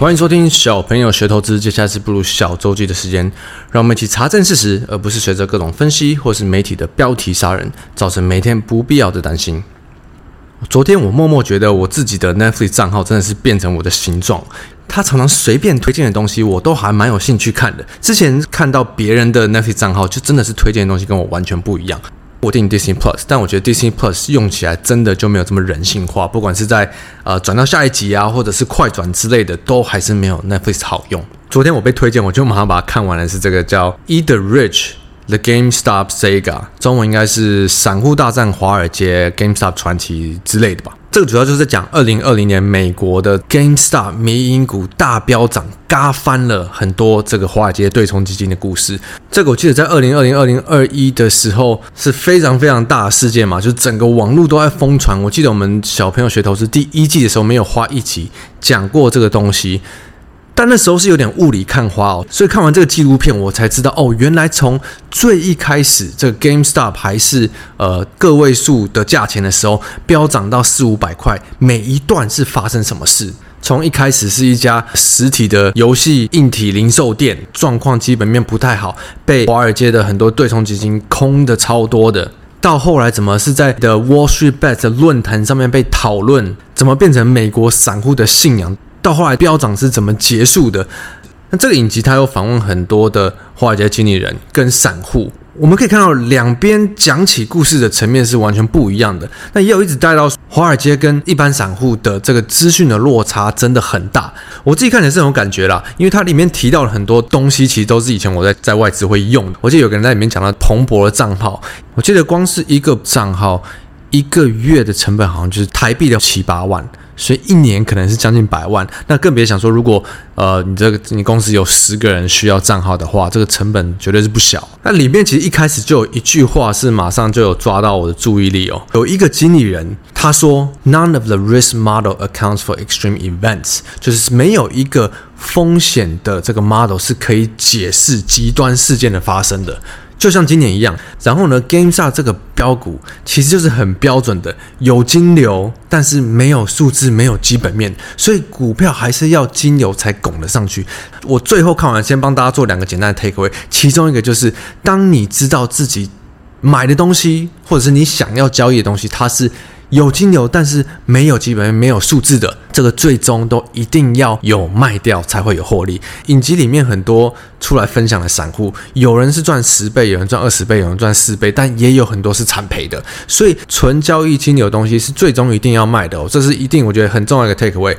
欢迎收听小朋友学投资，接下来是步入小周记的时间，让我们一起查证事实，而不是随着各种分析或是媒体的标题杀人，造成每天不必要的担心。昨天我默默觉得我自己的 Netflix 账号真的是变成我的形状，他常常随便推荐的东西，我都还蛮有兴趣看的。之前看到别人的 Netflix 账号，就真的是推荐的东西跟我完全不一样。我订 Disney Plus，但我觉得 Disney Plus 用起来真的就没有这么人性化，不管是在呃转到下一集啊，或者是快转之类的，都还是没有 Netflix 好用。昨天我被推荐，我就马上把它看完了，是这个叫《Eat the Rich: The GameStop Saga》，中文应该是《散户大战华尔街 GameStop 传奇》之类的吧。这个主要就是在讲二零二零年美国的 GameStop 迷因股大飙涨，嘎翻了很多这个华尔街对冲基金的故事。这个我记得在二零二零、二零二一的时候是非常非常大的事件嘛，就整个网络都在疯传。我记得我们小朋友学投资第一季的时候没有花一集讲过这个东西。但那时候是有点雾里看花哦，所以看完这个纪录片，我才知道哦，原来从最一开始这个 GameStop 还是呃个位数的价钱的时候，飙涨到四五百块，每一段是发生什么事？从一开始是一家实体的游戏硬体零售店，状况基本面不太好，被华尔街的很多对冲基金空的超多的，到后来怎么是在 The Wall Street Bet 论坛上面被讨论，怎么变成美国散户的信仰？到后来飙涨是怎么结束的？那这个影集它有访问很多的华尔街经理人跟散户，我们可以看到两边讲起故事的层面是完全不一样的。那也有一直带到华尔街跟一般散户的这个资讯的落差真的很大。我自己看起来是这种感觉啦，因为它里面提到了很多东西，其实都是以前我在在外资会用的。我记得有个人在里面讲到彭博的账号，我记得光是一个账号一个月的成本好像就是台币的七八万。所以一年可能是将近百万，那更别想说，如果呃你这个你公司有十个人需要账号的话，这个成本绝对是不小。那里面其实一开始就有一句话是马上就有抓到我的注意力哦，有一个经理人他说，None of the risk model accounts for extreme events，就是没有一个风险的这个 model 是可以解释极端事件的发生的。就像今年一样，然后呢，GameStop 这个标股其实就是很标准的有金流，但是没有数字，没有基本面，所以股票还是要金流才拱得上去。我最后看完，先帮大家做两个简单的 takeaway，其中一个就是，当你知道自己买的东西，或者是你想要交易的东西，它是。有金流，但是没有基本面、没有数字的，这个最终都一定要有卖掉才会有获利。影集里面很多出来分享的散户，有人是赚十倍，有人赚二十倍，有人赚四倍，但也有很多是惨赔的。所以纯交易金流的东西是最终一定要卖的哦，这是一定我觉得很重要的一个 take away。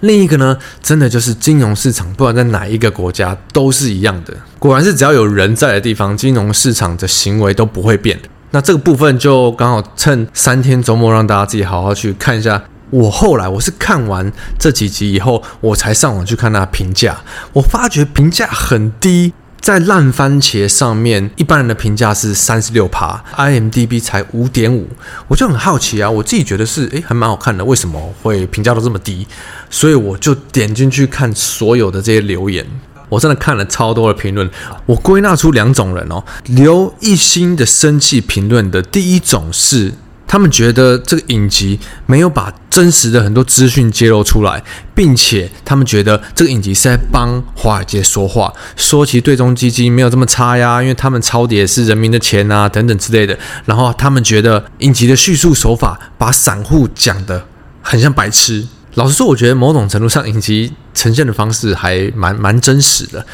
另一个呢，真的就是金融市场，不管在哪一个国家都是一样的。果然是只要有人在的地方，金融市场的行为都不会变。那这个部分就刚好趁三天周末，让大家自己好好去看一下。我后来我是看完这几集以后，我才上网去看他的评价。我发觉评价很低，在烂番茄上面，一般人的评价是三十六趴，IMDB 才五点五。我就很好奇啊，我自己觉得是诶，还蛮好看的，为什么会评价都这么低？所以我就点进去看所有的这些留言。我真的看了超多的评论，我归纳出两种人哦，留一星的生气评论的第一种是，他们觉得这个影集没有把真实的很多资讯揭露出来，并且他们觉得这个影集是在帮华尔街说话，说其对冲基金没有这么差呀，因为他们抄底是人民的钱啊等等之类的。然后他们觉得影集的叙述手法把散户讲得很像白痴。老实说，我觉得某种程度上，影集呈现的方式还蛮蛮真实的。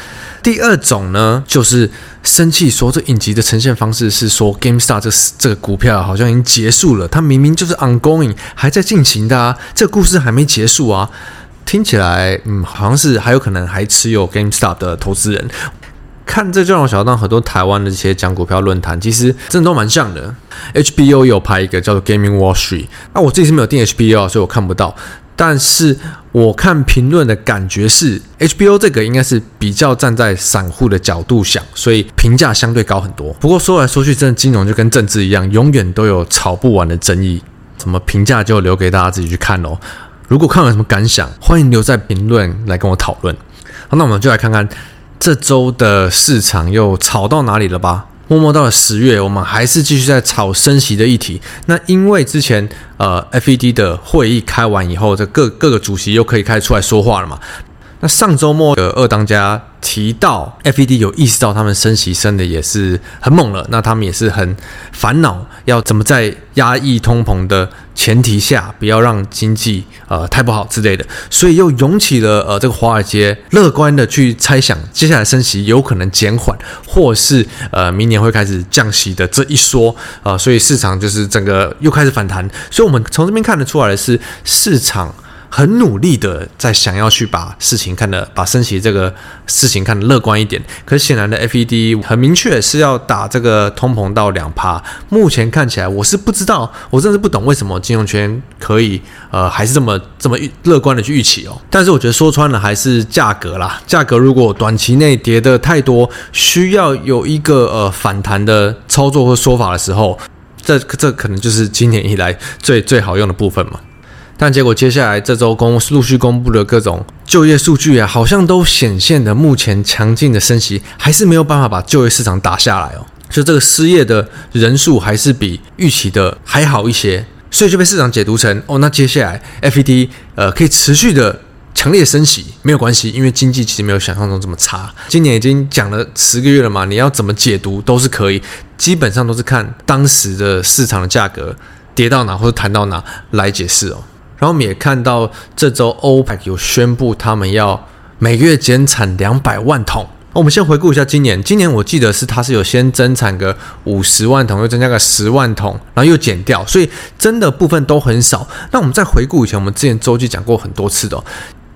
第二种呢，就是生气说这影集的呈现方式是说 Gamestar 这这个股票好像已经结束了，它明明就是 ongoing 还在进行的啊，这个故事还没结束啊。听起来，嗯，好像是还有可能还持有 GameStop 的投资人。看这就让我想到很多台湾的这些讲股票论坛，其实真的都蛮像的。HBO 有拍一个叫做 Gaming Wall Street，那我自己是没有订 HBO，所以我看不到。但是我看评论的感觉是，HBO 这个应该是比较站在散户的角度想，所以评价相对高很多。不过说来说去，真的金融就跟政治一样，永远都有吵不完的争议。怎么评价就留给大家自己去看喽。如果看完什么感想，欢迎留在评论来跟我讨论。好，那我们就来看看这周的市场又吵到哪里了吧。默默到了十月，我们还是继续在炒升息的议题。那因为之前呃，FED 的会议开完以后，这各各个主席又可以开始出来说话了嘛。那上周末的二当家提到，FED 有意识到他们升息升的也是很猛了，那他们也是很烦恼，要怎么在压抑通膨的前提下，不要让经济呃太不好之类的，所以又涌起了呃这个华尔街乐观的去猜想，接下来升息有可能减缓，或是呃明年会开始降息的这一说啊、所以市场就是整个又开始反弹，所以我们从这边看得出来的是市场。很努力的在想要去把事情看得把升息这个事情看得乐观一点，可显然的 FED 很明确是要打这个通膨到两趴。目前看起来我是不知道，我真的是不懂为什么金融圈可以呃还是这么这么乐观的去预期哦。但是我觉得说穿了还是价格啦，价格如果短期内跌得太多，需要有一个呃反弹的操作或说法的时候，这这可能就是今年以来最最好用的部分嘛。但结果，接下来这周公陆续公布的各种就业数据啊，好像都显现的目前强劲的升息还是没有办法把就业市场打下来哦。就这个失业的人数还是比预期的还好一些，所以就被市场解读成哦，那接下来 FED 呃可以持续的强烈升息没有关系，因为经济其实没有想象中这么差。今年已经讲了十个月了嘛，你要怎么解读都是可以，基本上都是看当时的市场的价格跌到哪或者弹到哪来解释哦。然后我们也看到，这周 OPEC 有宣布他们要每个月减产两百万桶。我们先回顾一下今年，今年我记得是它是有先增产个五十万桶，又增加个十万桶，然后又减掉，所以真的部分都很少。那我们再回顾以前，我们之前周记讲过很多次的，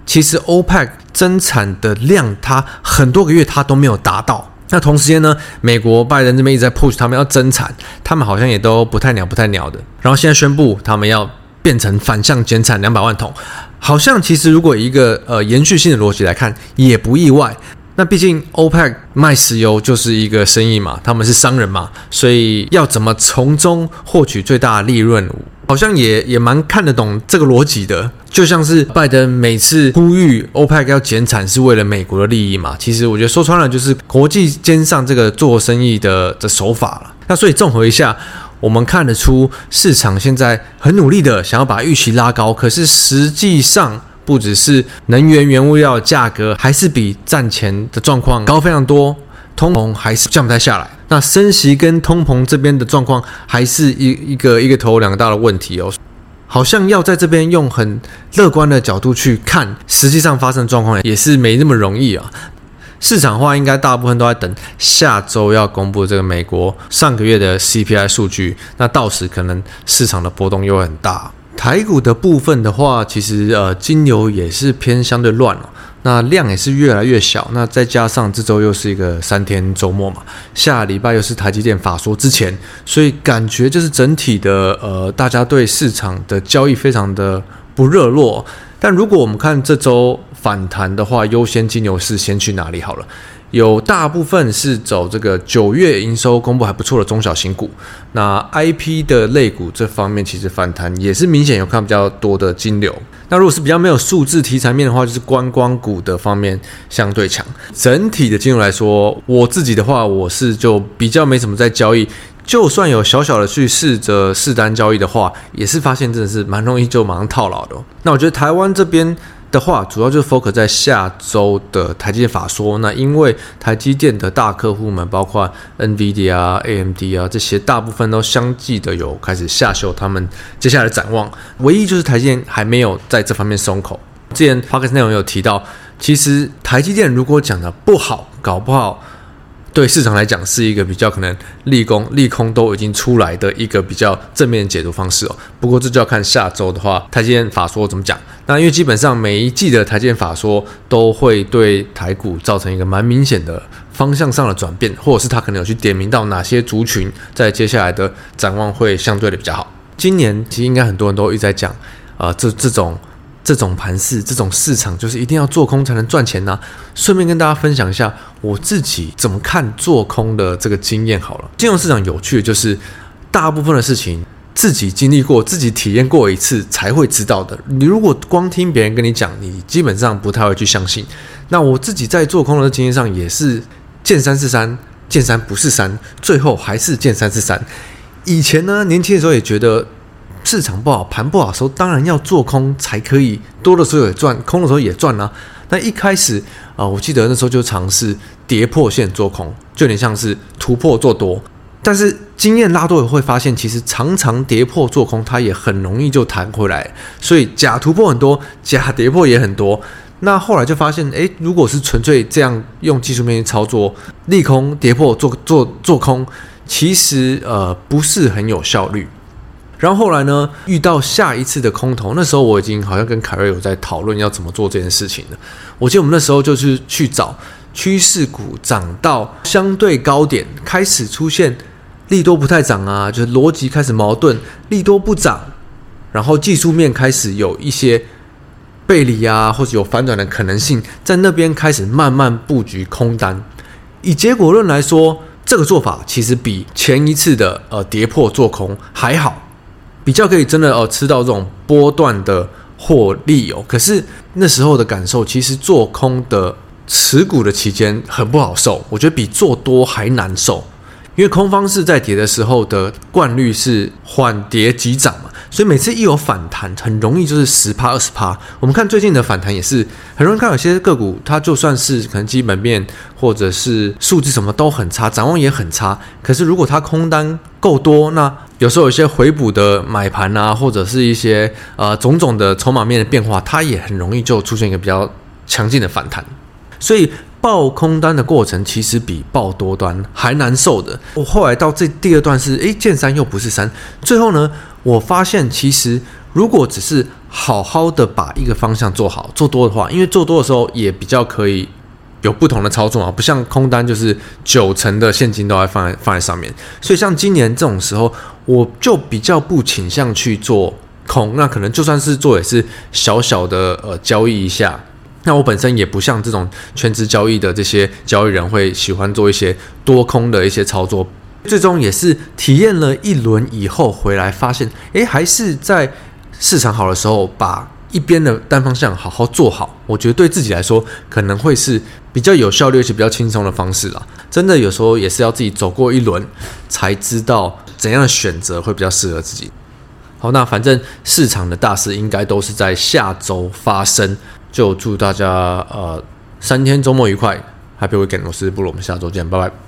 其实 OPEC 增产的量，它很多个月它都没有达到。那同时间呢，美国拜登这边一直在 push 他们要增产，他们好像也都不太鸟不太鸟的。然后现在宣布他们要。变成反向减产两百万桶，好像其实如果一个呃延续性的逻辑来看，也不意外。那毕竟 OPEC 卖石油就是一个生意嘛，他们是商人嘛，所以要怎么从中获取最大的利润，好像也也蛮看得懂这个逻辑的。就像是拜登每次呼吁 OPEC 要减产是为了美国的利益嘛，其实我觉得说穿了就是国际间上这个做生意的的手法了。那所以综合一下。我们看得出市场现在很努力的想要把预期拉高，可是实际上不只是能源原物料价格，还是比战前的状况高非常多，通膨还是降不太下来。那升息跟通膨这边的状况还是一一个一个头两个大的问题哦，好像要在这边用很乐观的角度去看，实际上发生状况也是没那么容易啊。市场化应该大部分都在等下周要公布这个美国上个月的 CPI 数据，那到时可能市场的波动又很大。台股的部分的话，其实呃金牛也是偏相对乱了，那量也是越来越小。那再加上这周又是一个三天周末嘛，下礼拜又是台积电法说之前，所以感觉就是整体的呃大家对市场的交易非常的不热络。但如果我们看这周，反弹的话，优先金牛是先去哪里好了？有大部分是走这个九月营收公布还不错的中小型股。那 IP 的类股这方面其实反弹也是明显有看比较多的金流。那如果是比较没有数字题材面的话，就是观光股的方面相对强。整体的金融来说，我自己的话，我是就比较没什么在交易。就算有小小的去试着试单交易的话，也是发现真的是蛮容易就马上套牢的。那我觉得台湾这边。的话，主要就是 focus 在下周的台积电法说。那因为台积电的大客户们，包括 NVIDIA 啊、AMD 啊这些，大部分都相继的有开始下修他们接下来的展望。唯一就是台积电还没有在这方面松口。之前 focus 内容有提到，其实台积电如果讲的不好，搞不好。对市场来讲是一个比较可能利空利空都已经出来的一个比较正面解读方式哦。不过这就要看下周的话，台积电法说怎么讲。那因为基本上每一季的台积电法说都会对台股造成一个蛮明显的方向上的转变，或者是他可能有去点名到哪些族群在接下来的展望会相对的比较好。今年其实应该很多人都一直在讲啊、呃，这这种。这种盘势，这种市场，就是一定要做空才能赚钱呐、顺便跟大家分享一下我自己怎么看做空的这个经验好了。金融市场有趣的就是，大部分的事情自己经历过、自己体验过一次才会知道的。你如果光听别人跟你讲，你基本上不太会去相信。那我自己在做空的经验上也是见山是山，见山不是山，最后还是见山是山。以前呢，年轻的时候也觉得。市场不好，盘不好的时候，当然要做空才可以，多的时候也赚，空的时候也赚啊。那一开始啊、呃，我记得那时候就尝试跌破线做空，就有点像是突破做多。但是经验拉多也会发现，其实常常跌破做空，它也很容易就弹回来。所以假突破很多，假跌破也很多。那后来就发现，诶，如果是纯粹这样用技术面去操作，利空跌破做做做空，其实呃不是很有效率。然后后来呢，遇到下一次的空头，那时候我已经好像跟凯瑞有在讨论要怎么做这件事情了。我记得我们那时候就是去找趋势股涨到相对高点，开始出现利多不太涨啊，就是逻辑开始矛盾，利多不涨，然后技术面开始有一些背离啊，或者有反转的可能性，在那边开始慢慢布局空单。以结果论来说，这个做法其实比前一次的呃跌破做空还好。比较可以真的哦吃到这种波段的获利哦，可是那时候的感受，其实做空的持股的期间很不好受，我觉得比做多还难受，因为空方式在跌的时候的惯率是缓跌急涨嘛。所以每次一有反弹，很容易就是十趴二十趴。我们看最近的反弹也是很容易看，有些个股它就算是可能基本面或者是数字什么都很差，展望也很差。可是如果它空单够多，那有时候有些回补的买盘啊，或者是一些呃种种的筹码面的变化，它也很容易就出现一个比较强劲的反弹。所以爆空单的过程其实比爆多单还难受的。我后来到这第二段是，诶，见山又不是山，最后呢，我发现其实如果只是好好的把一个方向做好，做多的话，因为做多的时候也比较可以有不同的操作啊，不像空单就是九成的现金都要放在放在上面。所以像今年这种时候，我就比较不倾向去做空，那可能就算是做也是小小的呃交易一下。那我本身也不像这种全职交易的这些交易人会喜欢做一些多空的一些操作，最终也是体验了一轮以后回来发现，诶，还是在市场好的时候把一边的单方向好好做好，我觉得对自己来说可能会是比较有效率而且比较轻松的方式啦。真的有时候也是要自己走过一轮才知道怎样的选择会比较适合自己。好，那反正市场的大事应该都是在下周发生。就祝大家呃三天周末愉快，Happy Weekend！我是布鲁，我们下周见，拜拜。